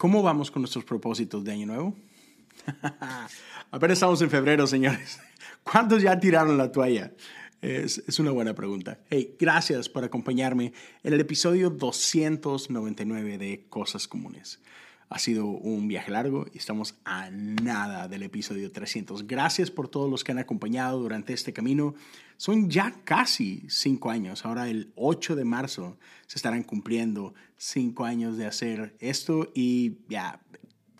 ¿Cómo vamos con nuestros propósitos de año nuevo? Apenas estamos en febrero, señores. ¿Cuántos ya tiraron la toalla? Es, es, una buena pregunta. Hey, gracias por acompañarme en el episodio 299 de Cosas Comunes. Ha sido un viaje largo y estamos a nada del episodio 300. Gracias por todos los que han acompañado durante este camino. Son ya casi cinco años. Ahora el 8 de marzo se estarán cumpliendo cinco años de hacer esto y ya,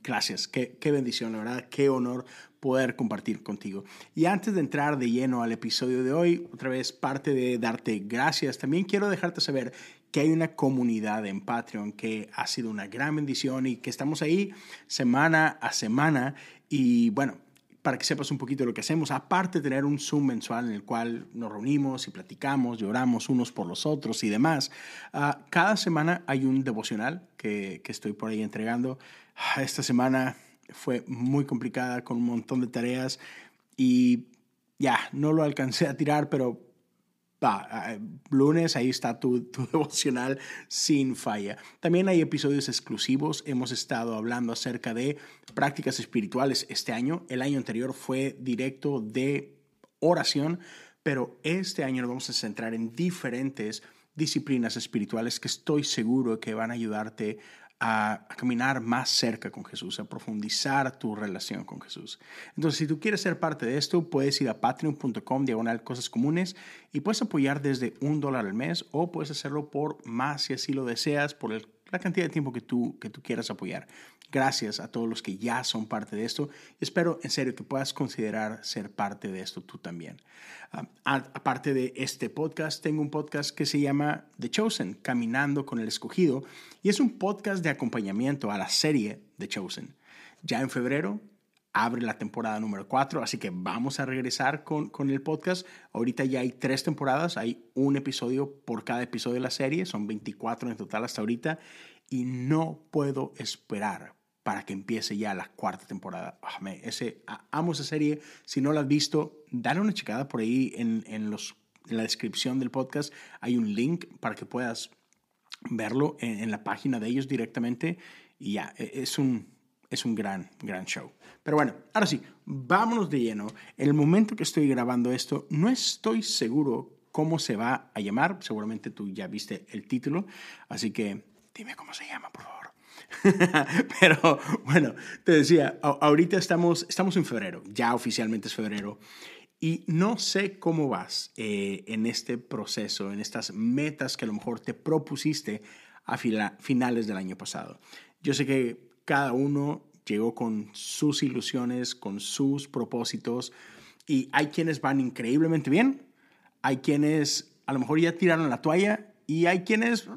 gracias. Qué, qué bendición, la verdad. Qué honor poder compartir contigo. Y antes de entrar de lleno al episodio de hoy, otra vez parte de darte gracias, también quiero dejarte saber que hay una comunidad en Patreon que ha sido una gran bendición y que estamos ahí semana a semana. Y bueno, para que sepas un poquito de lo que hacemos, aparte de tener un Zoom mensual en el cual nos reunimos y platicamos, lloramos unos por los otros y demás, uh, cada semana hay un devocional que, que estoy por ahí entregando. Uh, esta semana fue muy complicada con un montón de tareas y ya, no lo alcancé a tirar, pero va, lunes ahí está tu, tu, devocional sin falla. También hay episodios exclusivos. Hemos estado hablando acerca de prácticas espirituales este año. El año anterior fue directo de oración, pero este año nos vamos a centrar en diferentes disciplinas espirituales que estoy seguro que van a ayudarte a, caminar más cerca con Jesús, a profundizar tu relación con Jesús. Entonces, si tú quieres ser parte de esto, puedes ir a patreon.com, diagonal cosas comunes, y puedes apoyar desde un dólar al mes o puedes hacerlo por más si así lo deseas, por el, la cantidad de tiempo que tú, que tú quieras apoyar. Gracias a todos los que ya son parte de esto. Espero en serio que puedas considerar ser parte de esto tú también. Uh, aparte de este podcast, tengo un podcast que se llama The Chosen, Caminando con el Escogido, y es un podcast de acompañamiento a la serie The Chosen. Ya en febrero abre la temporada número 4, así que vamos a regresar con, con, el podcast. Ahorita ya hay tres temporadas, hay un episodio por cada episodio de la serie, son 24 en total hasta ahorita, y no puedo esperar para que empiece ya la cuarta temporada. Oh, me, ese, amo esa serie. Si no la has visto, dale una checada por ahí en, en, los, en la descripción del podcast. Hay un link para que puedas verlo en, en la página de ellos directamente. Y ya, es un, es un gran, gran show. Pero bueno, ahora sí, vámonos de lleno. En el momento que estoy grabando esto, no estoy seguro cómo se va a llamar. Seguramente tú ya viste el título. Así que dime cómo se llama, por favor. Pero bueno, te decía, ahorita estamos, estamos en febrero, ya oficialmente es febrero, y no sé cómo vas eh, en este proceso, en estas metas que a lo mejor te propusiste a finales del año pasado. Yo sé que cada uno llegó con sus ilusiones, con sus propósitos, y hay quienes van increíblemente bien, hay quienes a lo mejor ya tiraron la toalla, y hay quienes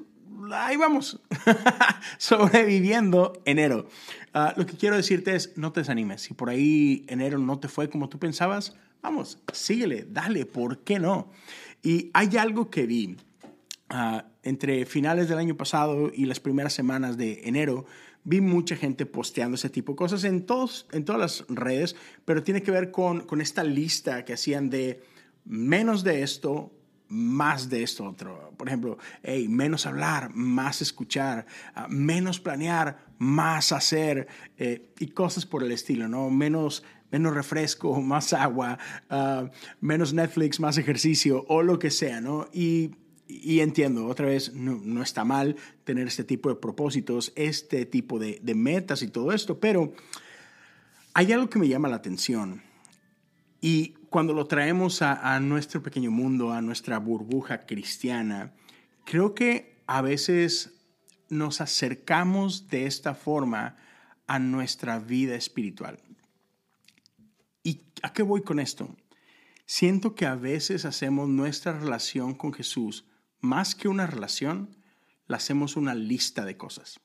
ahí vamos, sobreviviendo enero. Uh, lo que quiero decirte es, no te desanimes. Si por ahí enero no te fue como tú pensabas, vamos, síguele, dale, ¿por qué no? Y hay algo que vi uh, entre finales del año pasado y las primeras semanas de enero, vi mucha gente posteando ese tipo de cosas en, todos, en todas las redes, pero tiene que ver con, con esta lista que hacían de menos de esto, más de esto otro. Por ejemplo, menos hablar, más escuchar, uh, menos planear, más hacer eh, y cosas por el estilo, ¿no? Menos, menos refresco, más agua, uh, menos Netflix, más ejercicio o lo que sea, ¿no? Y, y entiendo, otra vez, no, no, está mal tener este tipo de propósitos, este tipo de, metas y todo esto, pero hay algo que me llama la atención y cuando lo traemos a, nuestro pequeño mundo, a nuestra burbuja cristiana, creo que a veces nos acercamos de esta forma a nuestra vida espiritual. ¿Y a qué voy con esto? Siento que a veces hacemos nuestra relación con Jesús, más que una relación, la hacemos una lista de cosas.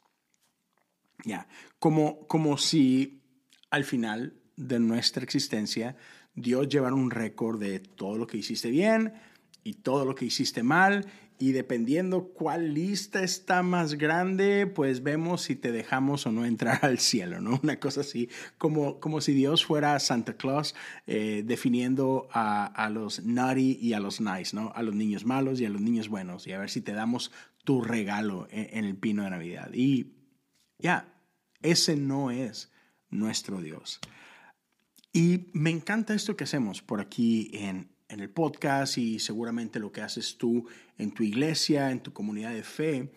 Ya, como, como si al final de nuestra existencia Dios llevará un récord de todo lo que hiciste bien y todo lo que hiciste mal. Y dependiendo cuál lista está más grande, pues vemos si te dejamos o no entrar al cielo, ¿no? Una cosa así, como, como si Dios fuera Santa Claus eh, definiendo a, a, los naughty y a los nice, ¿no? A los niños malos y a los niños buenos, y a ver si te damos tu regalo en, el pino de Navidad. Y ya, Ese no es nuestro Dios. Y me encanta esto que hacemos por aquí en, en el podcast y seguramente lo que haces tú en tu iglesia, en tu comunidad de fe.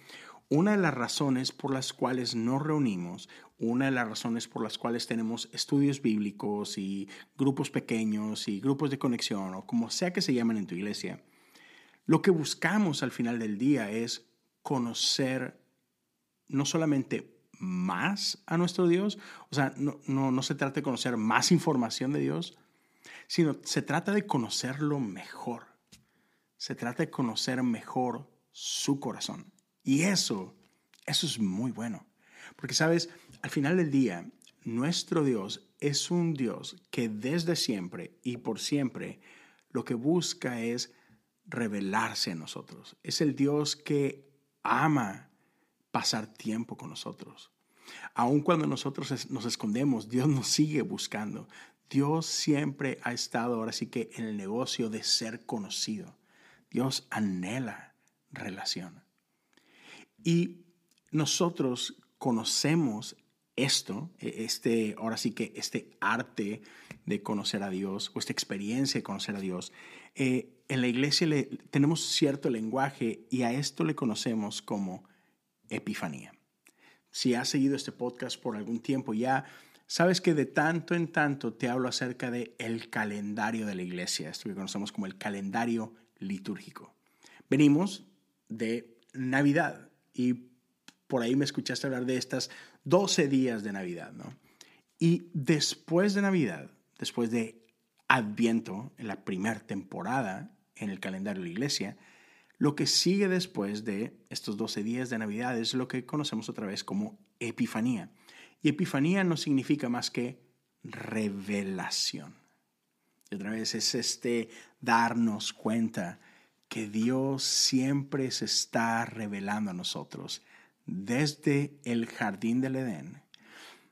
Una de las razones por las cuales nos reunimos, una de las razones por las cuales tenemos estudios bíblicos y grupos pequeños y grupos de conexión o como sea que se llamen en tu iglesia, lo que buscamos al final del día es conocer no solamente más a nuestro Dios, o sea, no, no, no se trata de conocer más información de Dios, sino se trata de conocerlo mejor. Se trata de conocer mejor su corazón. Y eso, eso es muy bueno. Porque, sabes, al final del día, nuestro Dios es un Dios que desde siempre y por siempre lo que busca es revelarse a nosotros. Es el Dios que ama pasar tiempo con nosotros. Aun cuando nosotros nos escondemos, Dios nos sigue buscando. Dios siempre ha estado ahora sí que en el negocio de ser conocido. Dios anhela relación. Y nosotros conocemos esto, e, este, ahora sí que este arte de conocer a Dios o esta experiencia de conocer a Dios, eh, en la iglesia le, tenemos cierto lenguaje y a esto le conocemos como Epifanía. Si has seguido este podcast por algún tiempo ya, sabes que de tanto en tanto te hablo acerca de el calendario de la iglesia, esto que conocemos como el calendario litúrgico. Venimos de Navidad y por ahí me escuchaste hablar de estas 12 días de Navidad, ¿no? Y después de Navidad, después de Adviento, en la primera temporada en el calendario de la iglesia, lo que sigue después de estos 12 días de Navidad es lo que conocemos otra vez como Epifanía. Y Epifanía no significa más que revelación. Y otra vez es este darnos cuenta que Dios siempre se está revelando a nosotros desde el jardín del Edén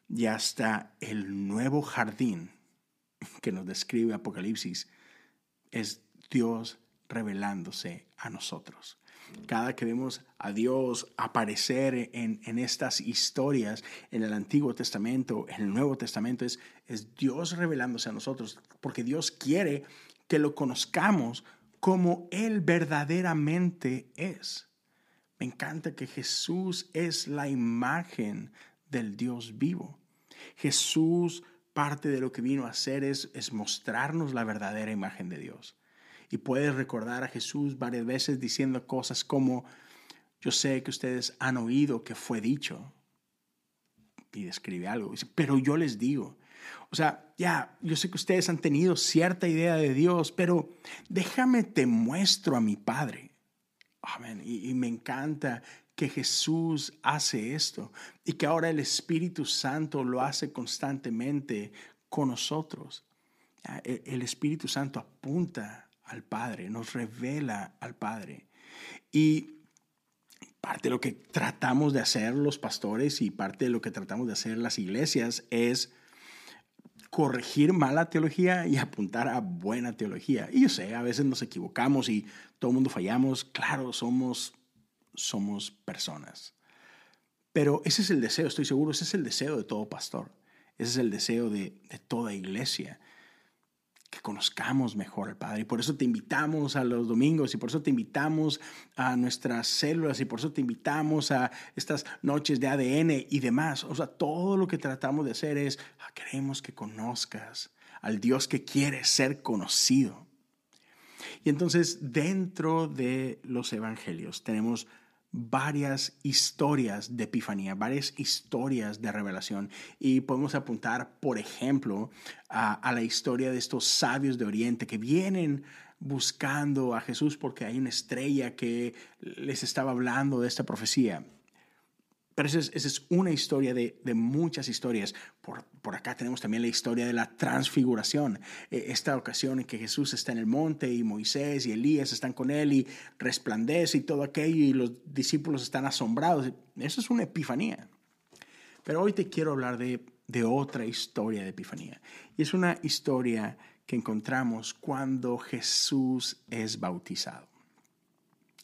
y hasta el nuevo jardín que nos describe Apocalipsis. Es Dios revelándose a nosotros. Cada que vemos a Dios aparecer en, estas historias, en el Antiguo Testamento, en el Nuevo Testamento, es, es Dios revelándose a nosotros, porque Dios quiere que lo conozcamos como Él verdaderamente es. Me encanta que Jesús es la imagen del Dios vivo. Jesús, parte de lo que vino a hacer es, es mostrarnos la verdadera imagen de Dios. Y puedes recordar a Jesús varias veces diciendo cosas como, yo sé que ustedes han oído que fue dicho. Y describe algo, pero yo les digo. O sea, ya, yo sé que ustedes han tenido cierta idea de Dios, pero déjame te muestro a mi Padre. Amén. Y, y me encanta que Jesús hace esto y que ahora el Espíritu Santo lo hace constantemente con nosotros. El Espíritu Santo apunta al Padre, nos revela al Padre. Y parte de lo que tratamos de hacer los pastores y parte de lo que tratamos de hacer las iglesias es corregir mala teología y apuntar a buena teología. Y yo sé, a veces nos equivocamos y todo el mundo fallamos. Claro, somos, somos personas. Pero ese es el deseo, estoy seguro, ese es el deseo de todo pastor. Ese es el deseo de, de toda iglesia que conozcamos mejor al Padre. Y por eso te invitamos a los domingos y por eso te invitamos a nuestras células y por eso te invitamos a estas noches de ADN y demás. O sea, todo lo que tratamos de hacer es, ah, queremos que conozcas al Dios que quiere ser conocido. Y entonces dentro de los evangelios tenemos varias historias de epifanía, varias historias de revelación. Y podemos apuntar, por ejemplo, a, la historia de estos sabios de Oriente que vienen buscando a Jesús porque hay una estrella que les estaba hablando de esta profecía. Pero esa es, una historia de, muchas historias. Por, por, acá tenemos también la historia de la transfiguración. E, esta ocasión en que Jesús está en el monte y Moisés y Elías están con él y resplandece y todo aquello y los discípulos están asombrados. Eso es una epifanía. Pero hoy te quiero hablar de, de otra historia de epifanía. Y es una historia que encontramos cuando Jesús es bautizado.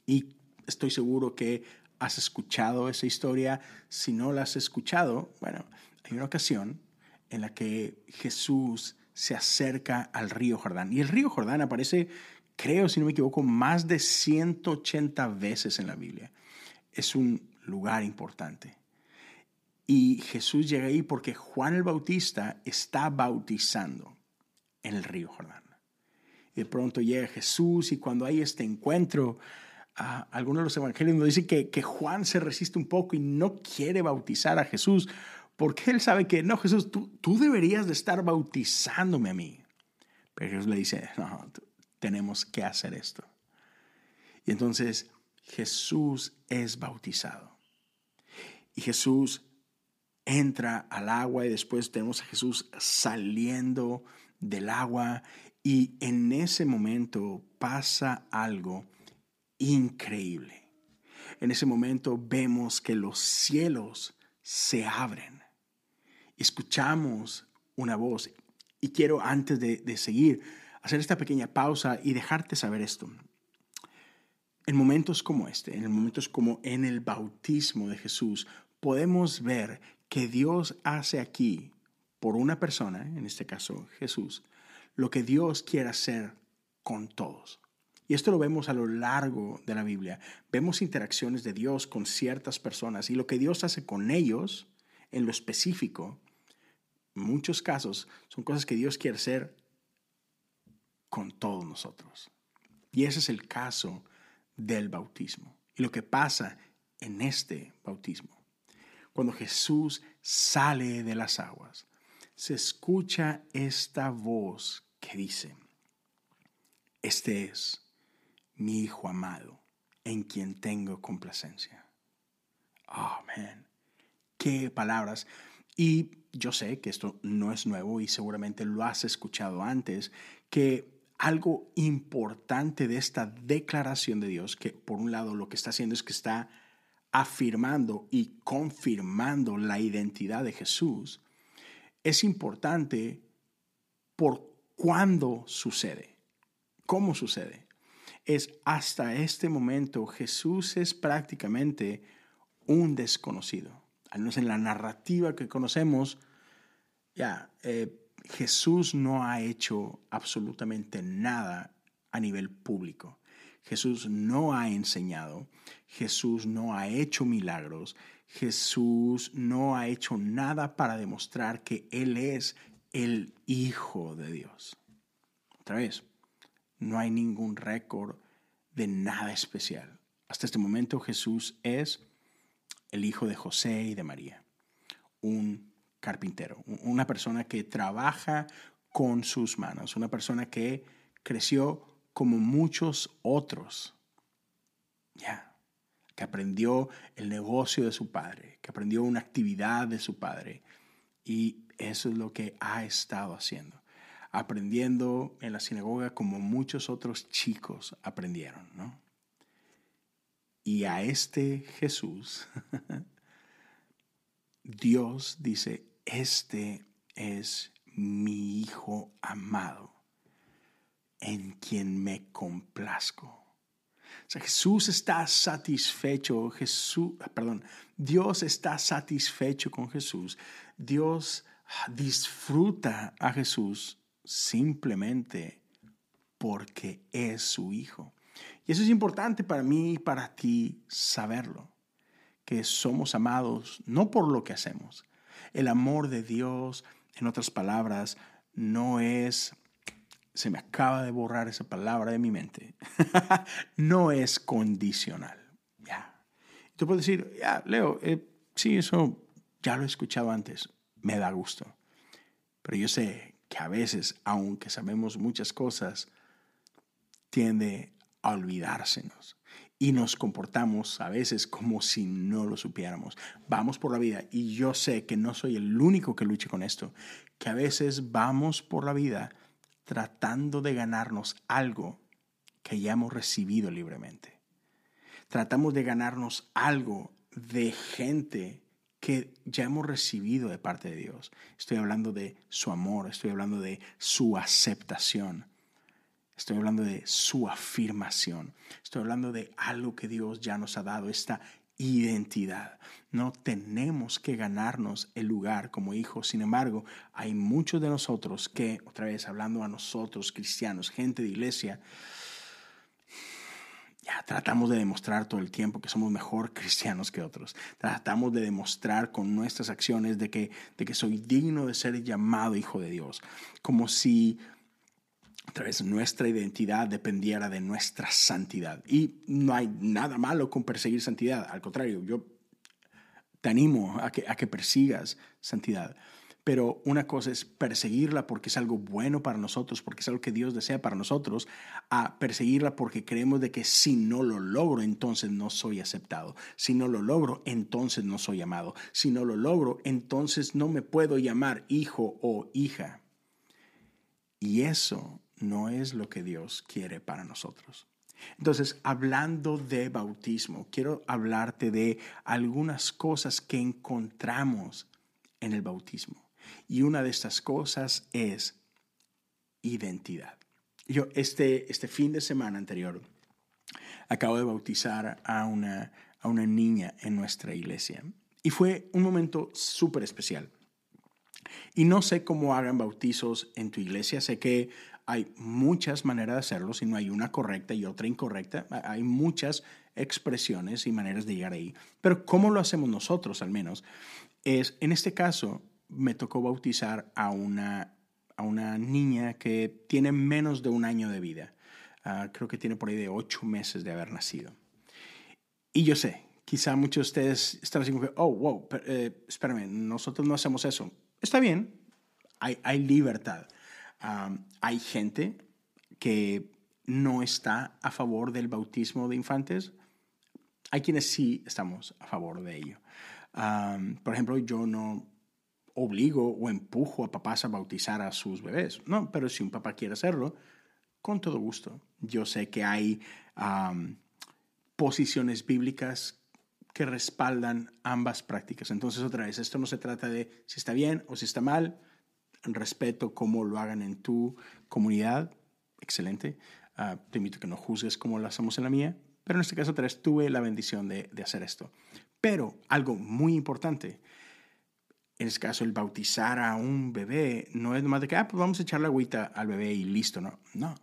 Y estoy seguro que has escuchado esa historia. Si no la has escuchado, bueno, hay una ocasión en la que Jesús se acerca al río Jordán. Y el río Jordán aparece, creo, si no me equivoco, más de 180 veces en la Biblia. Es un lugar importante. Y Jesús llega ahí porque Juan el Bautista está bautizando en el río Jordán. Y de pronto llega Jesús y cuando hay este encuentro, algunos de los evangelios nos dicen que, que Juan se resiste un poco y no quiere bautizar a Jesús porque él sabe que, no, Jesús, tú, tú deberías de estar bautizándome a mí. Pero Jesús le dice, no, tenemos que hacer esto. Y entonces Jesús es bautizado. Y Jesús entra al agua y después tenemos a Jesús saliendo del agua y en ese momento pasa algo increíble. En ese momento vemos que los cielos se abren. Escuchamos una voz. Y quiero antes de, seguir hacer esta pequeña pausa y dejarte saber esto. En momentos como este, en momentos como en el bautismo de Jesús, podemos ver que Dios hace aquí por una persona, en este caso Jesús, lo que Dios quiere hacer con todos. Y esto lo vemos a lo largo de la Biblia. Vemos interacciones de Dios con ciertas personas y lo que Dios hace con ellos, en lo específico, en muchos casos, son cosas que Dios quiere hacer con todos nosotros. Y ese es el caso del bautismo. Y lo que pasa en este bautismo. Cuando Jesús sale de las aguas, se escucha esta voz que dice, este es mi Hijo amado, en quien tengo complacencia. Amén. Qué palabras. Y yo sé que esto no es nuevo y seguramente lo has escuchado antes, que algo importante de esta declaración de Dios, que por un lado lo que está haciendo es que está afirmando y confirmando la identidad de Jesús, es importante por cuándo sucede, cómo sucede. Es hasta este momento Jesús es prácticamente un desconocido. Al menos en la narrativa que conocemos, ya, eh, Jesús no ha hecho absolutamente nada a nivel público. Jesús no ha enseñado, Jesús no ha hecho milagros, Jesús no ha hecho nada para demostrar que Él es el Hijo de Dios. Otra vez, no hay ningún récord de nada especial. Hasta este momento Jesús es el hijo de José y de María, un carpintero, una persona que trabaja con sus manos, una persona que creció como muchos otros. Ya, que aprendió el negocio de su padre, que aprendió una actividad de su padre. Y eso es lo que ha estado haciendo. Aprendiendo en la sinagoga como muchos otros chicos aprendieron, ¿no? Y a este Jesús, Dios dice, este es mi Hijo amado, en quien me complazco. O sea, Jesús está satisfecho, Jesús, perdón, Dios está satisfecho con Jesús. Dios disfruta a Jesús simplemente porque es su Hijo. Y eso es importante para mí y para ti saberlo, que somos amados no por lo que hacemos. El amor de Dios, en otras palabras, no es, se me acaba de borrar esa palabra de mi mente, no es condicional. Ya. Tú puedes decir, ya, Leo, eh, sí, eso ya lo he escuchado antes, me da gusto. Pero yo sé que a veces, aunque sabemos muchas cosas, tiende a olvidársenos y nos comportamos a veces como si no lo supiéramos. Vamos por la vida y yo sé que no soy el único que luche con esto, que a veces vamos por la vida tratando de ganarnos algo que ya hemos recibido libremente. Tratamos de ganarnos algo de gente que ya hemos recibido de parte de Dios. Estoy hablando de su amor, estoy hablando de su aceptación. Estoy hablando de su afirmación. Estoy hablando de algo que Dios ya nos ha dado, esta identidad. No tenemos que ganarnos el lugar como hijos. Sin embargo, hay muchos de nosotros que, otra vez hablando a nosotros, cristianos, gente de iglesia, ya tratamos de demostrar todo el tiempo que somos mejor cristianos que otros. Tratamos de demostrar con nuestras acciones de que, de que soy digno de ser llamado hijo de Dios. Como si otra vez nuestra identidad dependiera de nuestra santidad. Y no hay nada malo con perseguir santidad. Al contrario, yo te animo a que, a que persigas santidad. Pero una cosa es perseguirla porque es algo bueno para nosotros, porque es algo que Dios desea para nosotros, a perseguirla porque creemos de que si no lo logro, entonces no soy aceptado. Si no lo logro, entonces no soy amado. Si no lo logro, entonces no me puedo llamar hijo o hija. Y eso no es lo que Dios quiere para nosotros. Entonces, hablando de bautismo, quiero hablarte de algunas cosas que encontramos en el bautismo. Y una de estas cosas es identidad. Yo este, este fin de semana anterior acabo de bautizar a una, a una niña en nuestra iglesia. Y fue un momento súper especial. Y no sé cómo hagan bautizos en tu iglesia. Sé que hay muchas maneras de hacerlo, si no hay una correcta y otra incorrecta. Hay muchas expresiones y maneras de llegar ahí. Pero cómo lo hacemos nosotros, al menos, es, en este caso, me tocó bautizar a una, a una niña que tiene menos de un año de vida. Ah, creo que tiene por ahí de ocho meses de haber nacido. Y yo sé, quizá muchos de ustedes están así como que, oh, wow, eh, espérame, nosotros no hacemos eso. Está bien, hay, hay libertad. hay gente que no está a favor del bautismo de infantes. Hay quienes sí estamos a favor de ello. por ejemplo, yo no, obligo o empujo a papás a bautizar a sus bebés. No, pero si un papá quiere hacerlo, con todo gusto. Yo sé que hay posiciones bíblicas que respaldan ambas prácticas. Entonces, otra vez, esto no se trata de si está bien o si está mal. Respeto cómo lo hagan en tu comunidad. Excelente. Ah, te invito a que no juzgues como lo hacemos en la mía. Pero en este caso, otra vez, tuve la bendición de, de hacer esto. Pero algo muy importante en este caso, el bautizar a un bebé no es nomás de que, ah, pues vamos a echar la agüita al bebé y listo, no. No.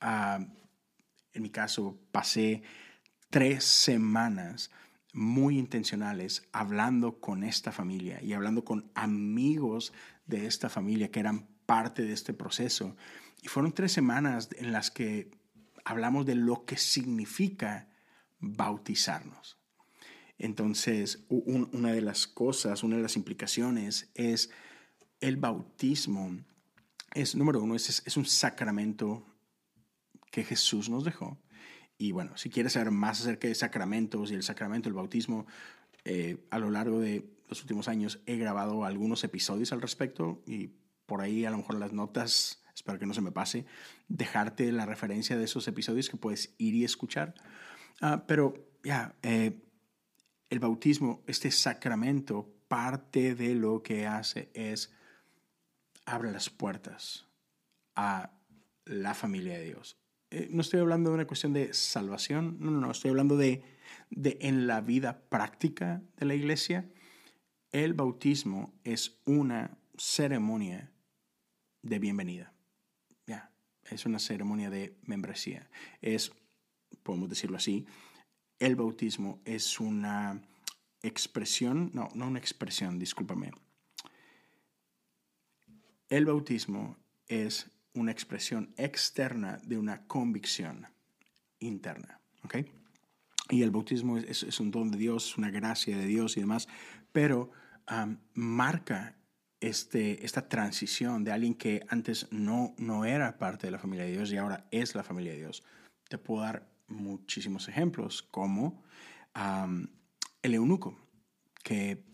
Ah, en mi caso, pasé tres semanas muy intencionales hablando con esta familia y hablando con amigos de esta familia que eran parte de este proceso. Y fueron tres semanas en las que hablamos de lo que significa bautizarnos. Entonces, una de las cosas, una de las implicaciones es el bautismo. Es, número uno, es, es un sacramento que Jesús nos dejó. Y bueno, si quieres saber más acerca de sacramentos y el sacramento del bautismo, eh, a lo largo de los últimos años he grabado algunos episodios al respecto y por ahí a lo mejor las notas, espero que no se me pase, dejarte la referencia de esos episodios que puedes ir y escuchar. Ah, pero ya, eh, el bautismo, este sacramento, parte de lo que hace es abre las puertas a la familia de Dios. Eh, no estoy hablando de una cuestión de salvación, no, no, no, estoy hablando de, de en la vida práctica de la iglesia. El bautismo es una ceremonia de bienvenida. Ya, es una ceremonia de membresía. Es, podemos decirlo así, el bautismo es una expresión, no, no una expresión, discúlpame. El bautismo es una expresión externa de una convicción interna. ¿ok? Y el bautismo es, un don de Dios, una gracia de Dios y demás, pero marca este, esta transición de alguien que antes no, no era parte de la familia de Dios y ahora es la familia de Dios. Te puedo dar muchísimos ejemplos, como el eunuco, que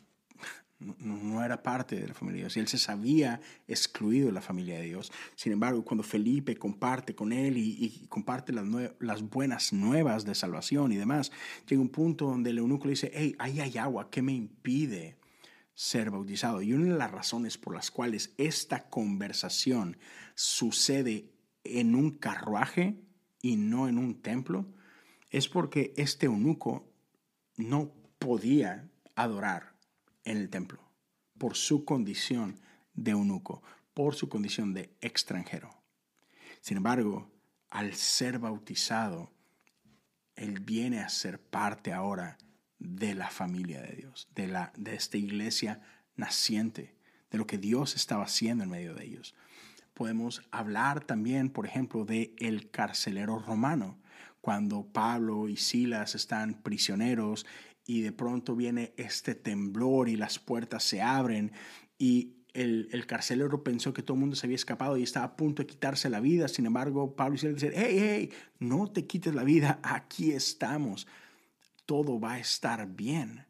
no, era parte de la familia de Dios y él se sabía excluido de la familia de Dios. Sin embargo, cuando Felipe comparte con él y, comparte las, las, buenas nuevas de salvación y demás, llega un punto donde el eunuco le dice, hey, ahí hay agua, ¿qué me impide ser bautizado? Y una de las razones por las cuales esta conversación sucede en un carruaje y no en un templo, es porque este eunuco no podía adorar en el templo por su condición de eunuco, por su condición de extranjero. Sin embargo, al ser bautizado, él viene a ser parte ahora de la familia de Dios, de, la, de esta iglesia naciente, de lo que Dios estaba haciendo en medio de ellos. Podemos hablar también, por ejemplo, de el carcelero romano, cuando Pablo y Silas están prisioneros y de pronto viene este temblor y las puertas se abren y el, carcelero pensó que todo el mundo se había escapado y estaba a punto de quitarse la vida. Sin embargo, Pablo y Silas dicen, hey, hey, no te quites la vida, aquí estamos, todo va a estar bien.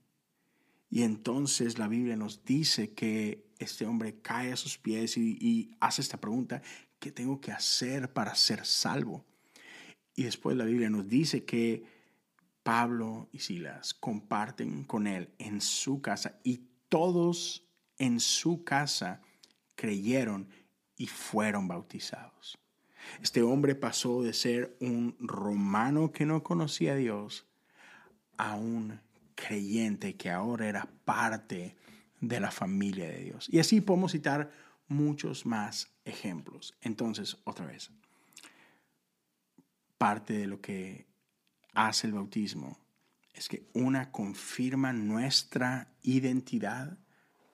Y entonces la Biblia nos dice que este hombre cae a sus pies y, hace esta pregunta, ¿qué tengo que hacer para ser salvo? Y después la Biblia nos dice que Pablo y Silas comparten con él en su casa y todos en su casa creyeron y fueron bautizados. Este hombre pasó de ser un romano que no conocía a Dios a un creyente que ahora era parte de la familia de Dios. Y así podemos citar muchos más ejemplos. Entonces, otra vez, parte de lo que hace el bautismo es que una confirma nuestra identidad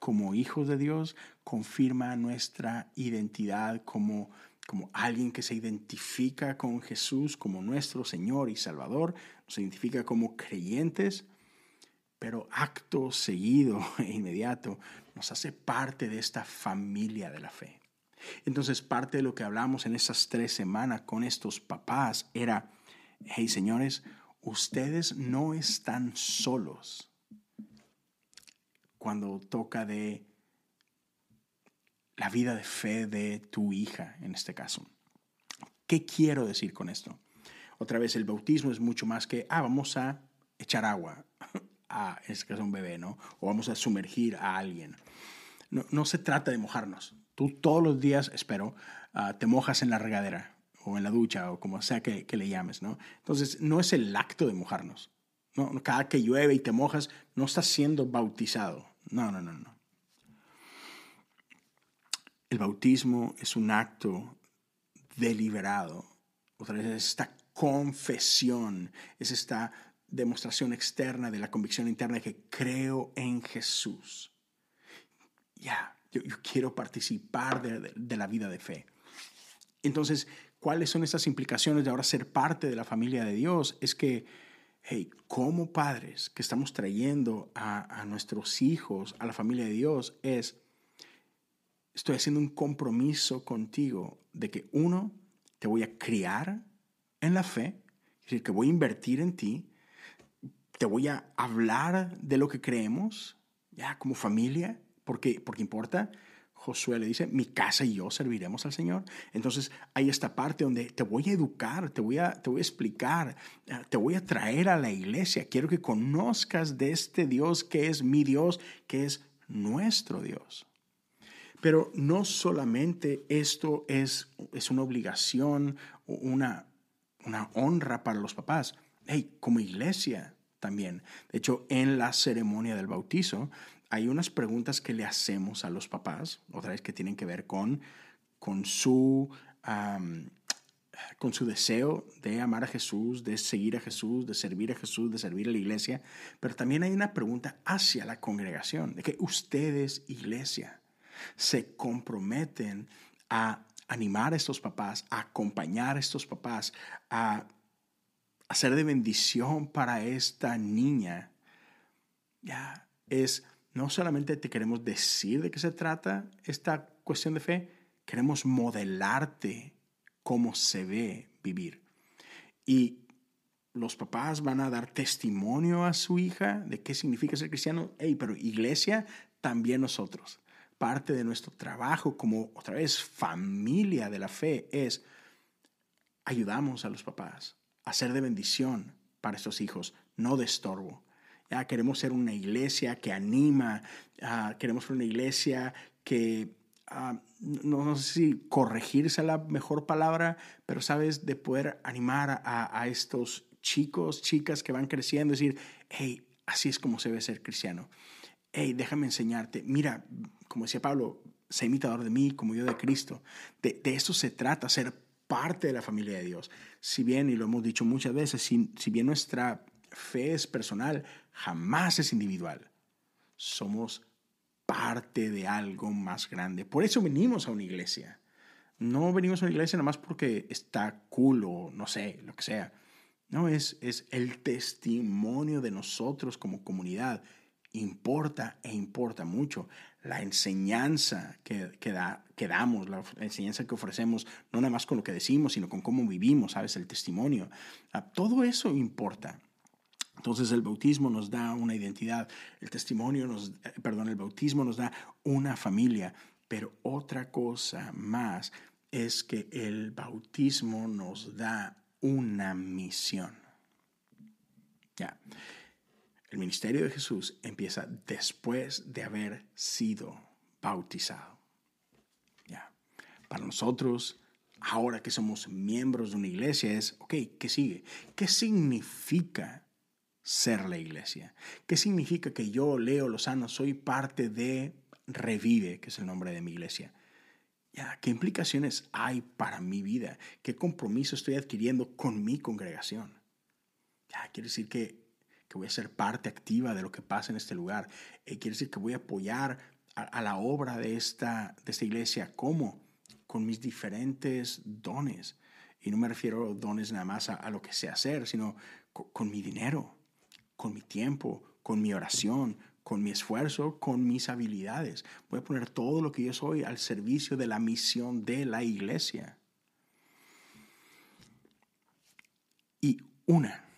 como hijos de Dios, confirma nuestra identidad como, como alguien que se identifica con Jesús como nuestro Señor y Salvador, nos identifica como creyentes, pero acto seguido e inmediato nos hace parte de esta familia de la fe. Entonces parte de lo que hablamos en esas tres semanas con estos papás era, hey señores, ustedes no están solos cuando toca de la vida de fe de tu hija, en este caso. ¿Qué quiero decir con esto? Otra vez, el bautismo es mucho más que, ah, vamos a echar agua a, en este caso, un bebé, ¿no? O vamos a sumergir a alguien. No, se trata de mojarnos. Tú todos los días, espero, ah, te mojas en la regadera o en la ducha o como sea que, que, le llames, ¿no? Entonces, no es el acto de mojarnos. ¿no? Cada que llueve y te mojas, no estás siendo bautizado. No, no, no, no. El bautismo es un acto deliberado. Otra vez es esta confesión, es esta demostración externa de la convicción interna de que creo en Jesús. Ya, yo, quiero participar de, la vida de fe. Entonces, ¿cuáles son esas implicaciones de ahora ser parte de la familia de Dios? Es que hey, como padres que estamos trayendo a, nuestros hijos a la familia de Dios es, estoy haciendo un compromiso contigo de que uno, te voy a criar en la fe, es decir, que voy a invertir en ti, te voy a hablar de lo que creemos, ya como familia, porque, porque importa, Josué le dice, mi casa y yo serviremos al Señor. Entonces hay esta parte donde te voy a educar, te voy a, te voy a explicar, eh, te voy a traer a la iglesia. Quiero que conozcas de este Dios que es mi Dios, que es nuestro Dios. Pero no solamente esto es, es una obligación, una, una honra para los papás. Hey, como iglesia también. De hecho, en la ceremonia del bautizo, hay unas preguntas que le hacemos a los papás, otra vez que tienen que ver con, con, su, con su deseo de amar a Jesús, de seguir a Jesús, de servir a Jesús, de servir a la iglesia, pero también hay una pregunta hacia la congregación, de que ustedes, iglesia, se comprometen a animar a estos papás, a acompañar a estos papás, a hacer de bendición para esta niña. Ya es no solamente te queremos decir de qué se trata esta cuestión de fe, queremos modelarte cómo se ve vivir. Y los papás van a dar testimonio a su hija de qué significa ser cristiano. Hey, pero iglesia, también nosotros. Parte de nuestro trabajo como otra vez familia de la fe es ayudamos a los papás a ser de bendición para estos hijos, no de estorbo. Ya queremos ser una iglesia que anima, ah, queremos ser una iglesia que, ah, no, sé si corregirse la mejor palabra, pero sabes, de poder animar a, estos chicos, chicas que van creciendo, decir, hey, Así es como se debe ser cristiano. Hey, déjame enseñarte. Mira, como decía Pablo, sé imitador de mí como yo de Cristo. De, de eso se trata, ser parte de la familia de Dios. Si bien, y lo hemos dicho muchas veces, si, bien nuestra fe es personal, jamás es individual. Somos parte de algo más grande. Por eso venimos a una iglesia. No venimos a una iglesia nada más porque está cool o no sé, lo que sea. No, es, es el testimonio de nosotros como comunidad. Importa e importa mucho. La enseñanza que, que, da, que damos, la enseñanza que ofrecemos, no nada más con lo que decimos, sino con cómo vivimos, ¿sabes? El testimonio. Ah, todo eso importa. Entonces el bautismo nos da una identidad, el testimonio nos, eh, perdón, el bautismo nos da una familia, pero otra cosa más es que el bautismo nos da una misión. Ya. El ministerio de Jesús empieza después de haber sido bautizado. Ya. Para nosotros, ahora que somos miembros de una iglesia, es, ok, ¿qué sigue? ¿Qué significa ser la iglesia? ¿Qué significa que yo, Leo Lozano, soy parte de Revive, que es el nombre de mi iglesia? ¿Qué implicaciones hay para mi vida? ¿Qué compromiso estoy adquiriendo con mi congregación? Ya, quiere decir que, que voy a ser parte activa de lo que pasa en este lugar. Eh, quiere decir que voy a apoyar a, la obra de esta, de esta iglesia. ¿Cómo? Con mis diferentes dones. Y no me refiero a dones nada más a, lo que sé hacer, sino con mi dinero, con mi tiempo, con mi oración, con mi esfuerzo, con mis habilidades. Voy a poner todo lo que yo soy al servicio de la misión de la iglesia. Y una,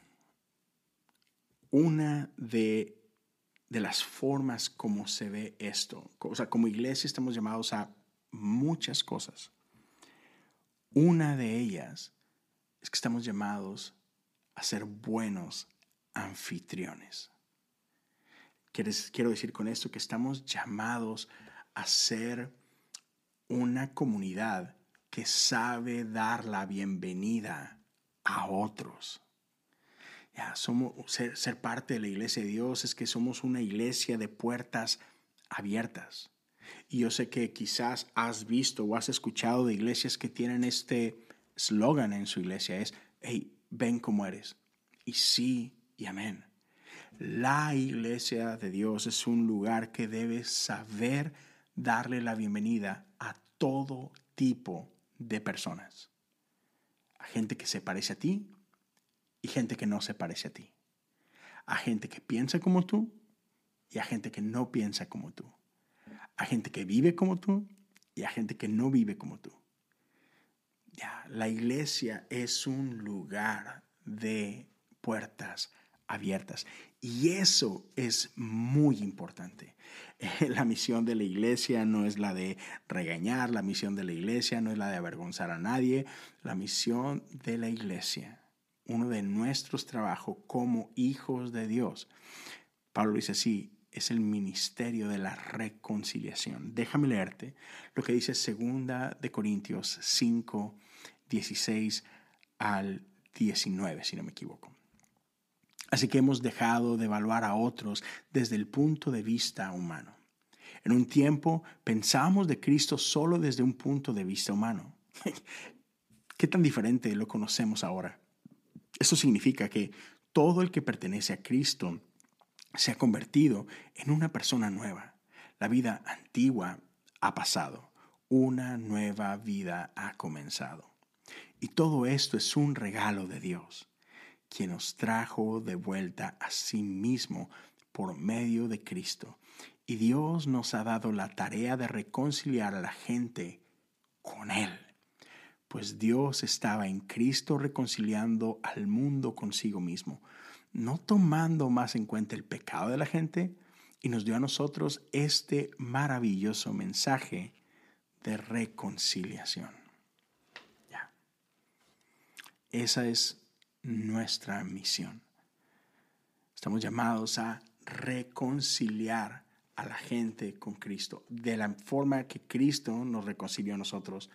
una de, de las formas como se ve esto, o sea, como iglesia estamos llamados a muchas cosas. Una de ellas es que estamos llamados a ser buenos anfitriones quiero decir con esto que estamos llamados a ser una comunidad que sabe dar la bienvenida a otros. Ya, somos, ser, parte de la iglesia de Dios es que somos una iglesia de puertas abiertas. Y yo sé que quizás has visto o has escuchado de iglesias que tienen este eslogan en su iglesia, es, hey, ven como eres. Y sí y amén. La iglesia de Dios es un lugar que debe saber darle la bienvenida a todo tipo de personas. A gente que se parece a ti y gente que no se parece a ti. A gente que piensa como tú y a gente que no piensa como tú. A gente que vive como tú y a gente que no vive como tú. Ya, la iglesia es un lugar de puertas abiertas. Y eso es muy importante. La misión de la iglesia no es la de regañar, la misión de la iglesia no es la de avergonzar a nadie. La misión de la iglesia, uno de nuestros trabajos como hijos de Dios, Pablo dice así, es el ministerio de la reconciliación. Déjame leerte lo que dice segunda de Corintios 5, 16 al 19, si no me equivoco. Así que hemos dejado de evaluar a otros desde el punto de vista humano. En un tiempo pensábamos de Cristo solo desde un punto de vista humano. ¿Qué tan diferente lo conocemos ahora? Eso significa que todo el que pertenece a Cristo se ha convertido en una persona nueva. La vida antigua ha pasado, una nueva vida ha comenzado. Y todo esto es un regalo de Dios quien nos trajo de vuelta a sí mismo por medio de Cristo. Y Dios nos ha dado la tarea de reconciliar a la gente con Él. Pues Dios estaba en Cristo reconciliando al mundo consigo mismo, no tomando más en cuenta el pecado de la gente, y nos dio a nosotros este maravilloso mensaje de reconciliación. Ya. Esa es nuestra misión. Estamos llamados a reconciliar a la gente con Cristo, de la forma que Cristo nos reconcilió a nosotros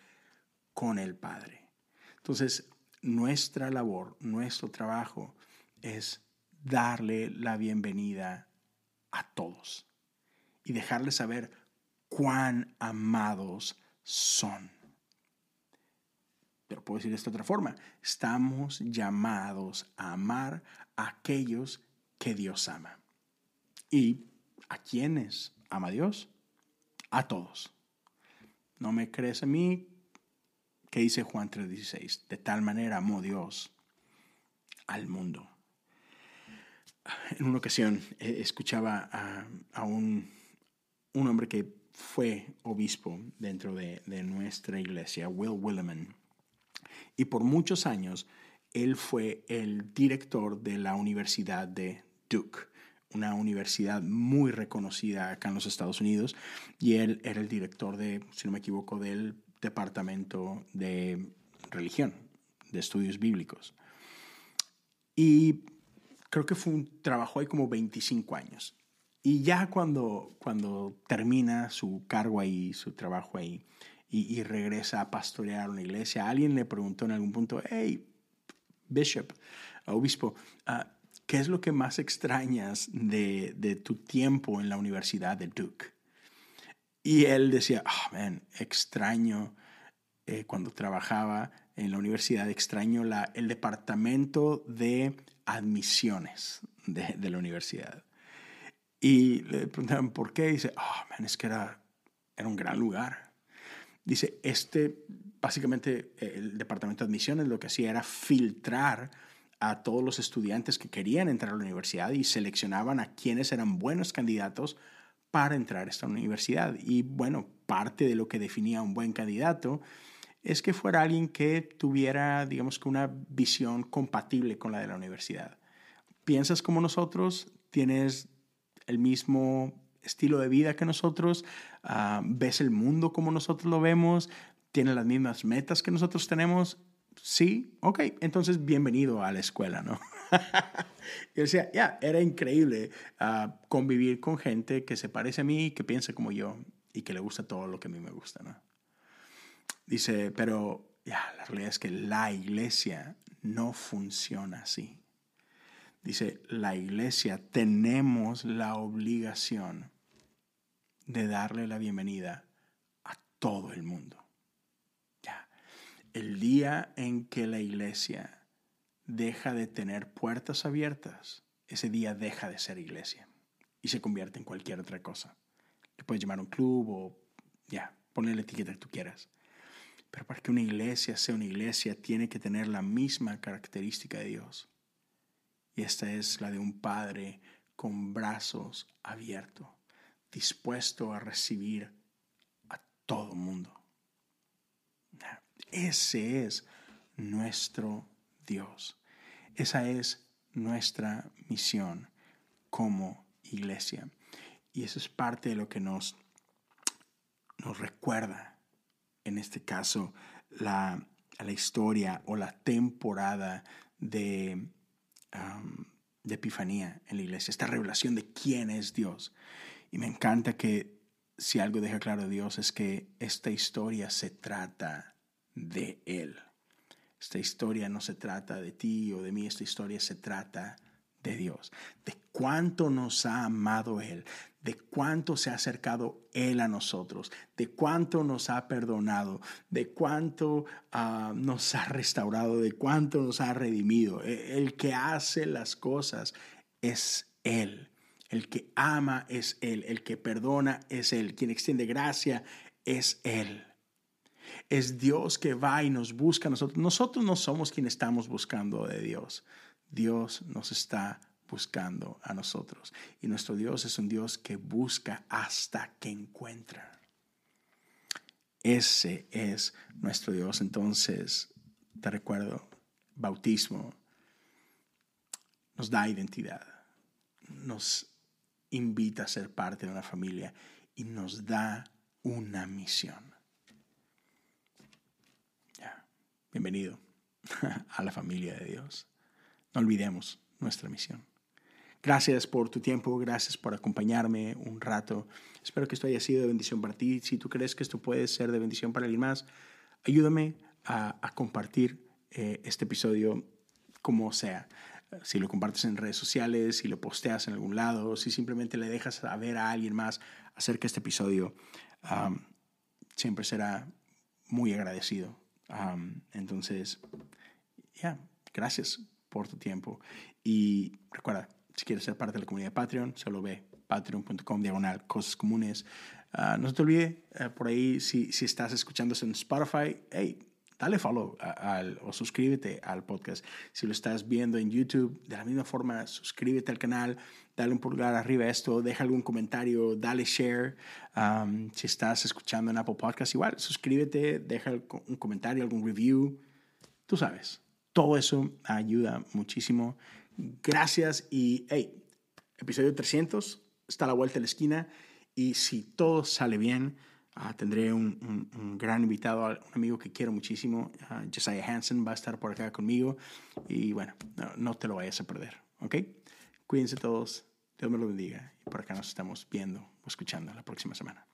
con el Padre. Entonces, nuestra labor, nuestro trabajo es darle la bienvenida a todos y dejarles saber cuán amados son. Pero puedo decir de esta otra forma, estamos llamados a amar a aquellos que Dios ama. ¿Y a quiénes ama Dios? A todos. ¿No me crees a mí? ¿Qué dice Juan 3:16? De tal manera amó Dios al mundo. En una ocasión eh, escuchaba a, un, un, hombre que fue obispo dentro de, de nuestra iglesia, Will Williman, y por muchos años él fue el director de la Universidad de Duke, una universidad muy reconocida acá en los Estados Unidos, y él era el director de, si no me equivoco, del departamento de religión, de estudios bíblicos. Y creo que fue un trabajo ahí como 25 años. Y ya cuando, cuando termina su cargo ahí, su trabajo ahí, y, regresa a pastorear una iglesia, alguien le preguntó en algún punto, hey, bishop, obispo, ah, ¿qué es lo que más extrañas de, de, tu tiempo en la Universidad de Duke? Y él decía, oh, man, extraño eh, cuando trabajaba en la universidad, extraño la, el departamento de admisiones de, la universidad. Y le preguntaban por qué. Y dice, oh, man, es que era, era un gran lugar. Dice, este, básicamente, el departamento de admisiones lo que hacía era filtrar a todos los estudiantes que querían entrar a la universidad y seleccionaban a quienes eran buenos candidatos para entrar a esta universidad. Y bueno, parte de lo que definía un buen candidato es que fuera alguien que tuviera, digamos que una visión compatible con la de la universidad. Piensas como nosotros, tienes el mismo estilo de vida que nosotros, ah, ves el mundo como nosotros lo vemos, tienes las mismas metas que nosotros tenemos. Sí, ok, entonces bienvenido a la escuela, ¿no? y decía, ya, era increíble ah, convivir con gente que se parece a mí, que piensa como yo y que le gusta todo lo que a mí me gusta, ¿no? Dice, pero ya, la realidad es que la iglesia no funciona así. Dice, la iglesia tenemos la obligación de darle la bienvenida a todo el mundo. Ya. El día en que la iglesia deja de tener puertas abiertas, ese día deja de ser iglesia y se convierte en cualquier otra cosa. Le puedes llamar un club o ya, ponle la etiqueta que tú quieras. Pero para que una iglesia sea una iglesia, tiene que tener la misma característica de Dios. Y esta es la de un padre con brazos abiertos, dispuesto a recibir a todo mundo. Ese es nuestro Dios. Esa es nuestra misión como iglesia. Y eso es parte de lo que nos, nos recuerda en este caso, la, la historia o la temporada de, de Epifanía en la iglesia, esta revelación de quién es Dios. Y me encanta que si algo deja claro Dios es que esta historia se trata de Él. Esta historia no se trata de ti o de mí, esta historia se trata de Dios, de cuánto nos ha amado Él, de cuánto se ha acercado Él a nosotros, de cuánto nos ha perdonado, de cuánto ah, nos ha restaurado, de cuánto nos ha redimido. E, el que hace las cosas es Él. El que ama es Él. El que perdona es Él. Quien extiende gracia es Él. Es Dios que va y nos busca a nosotros. Nosotros no somos quienes estamos buscando de Dios. Dios nos está buscando a nosotros. Y nuestro Dios es un Dios que busca hasta que encuentra. Ese es nuestro Dios. Entonces, te recuerdo, bautismo nos da identidad, nos invita a ser parte de una familia y nos da una misión. Bienvenido a la familia de Dios. No olvidemos nuestra misión. Gracias por tu tiempo, gracias por acompañarme un rato. Espero que esto haya sido de bendición para ti. Si tú crees que esto puede ser de bendición para alguien más, ayúdame a, compartir eh, este episodio como sea. si lo compartes en redes sociales, si lo posteas en algún lado, si simplemente le dejas saber a alguien más acerca de este episodio, siempre será muy agradecido. Entonces, ya, gracias por tu tiempo. Y recuerda, si quieres ser parte de la comunidad de Patreon, solo ve patreon.com diagonal cosas comunes. Ah, no se te olvide, eh, por ahí, si, si estás escuchando en Spotify, hey, dale follow al, o suscríbete al podcast. Si lo estás viendo en YouTube, de la misma forma, suscríbete al canal, dale un pulgar arriba a esto, deja algún comentario, dale share. si estás escuchando en Apple Podcast, igual, suscríbete, deja un comentario, algún review. Tú sabes, todo eso ayuda muchísimo. Gracias y, hey, episodio 300 está a la vuelta de la esquina y si todo sale bien, ah, tendré un, un, gran invitado, un amigo que quiero muchísimo, uh, Josiah Hansen va a estar por acá conmigo y bueno, no, te lo vayas a perder, ¿ok? Cuídense todos, Dios me lo bendiga y por acá nos estamos viendo o escuchando la próxima semana.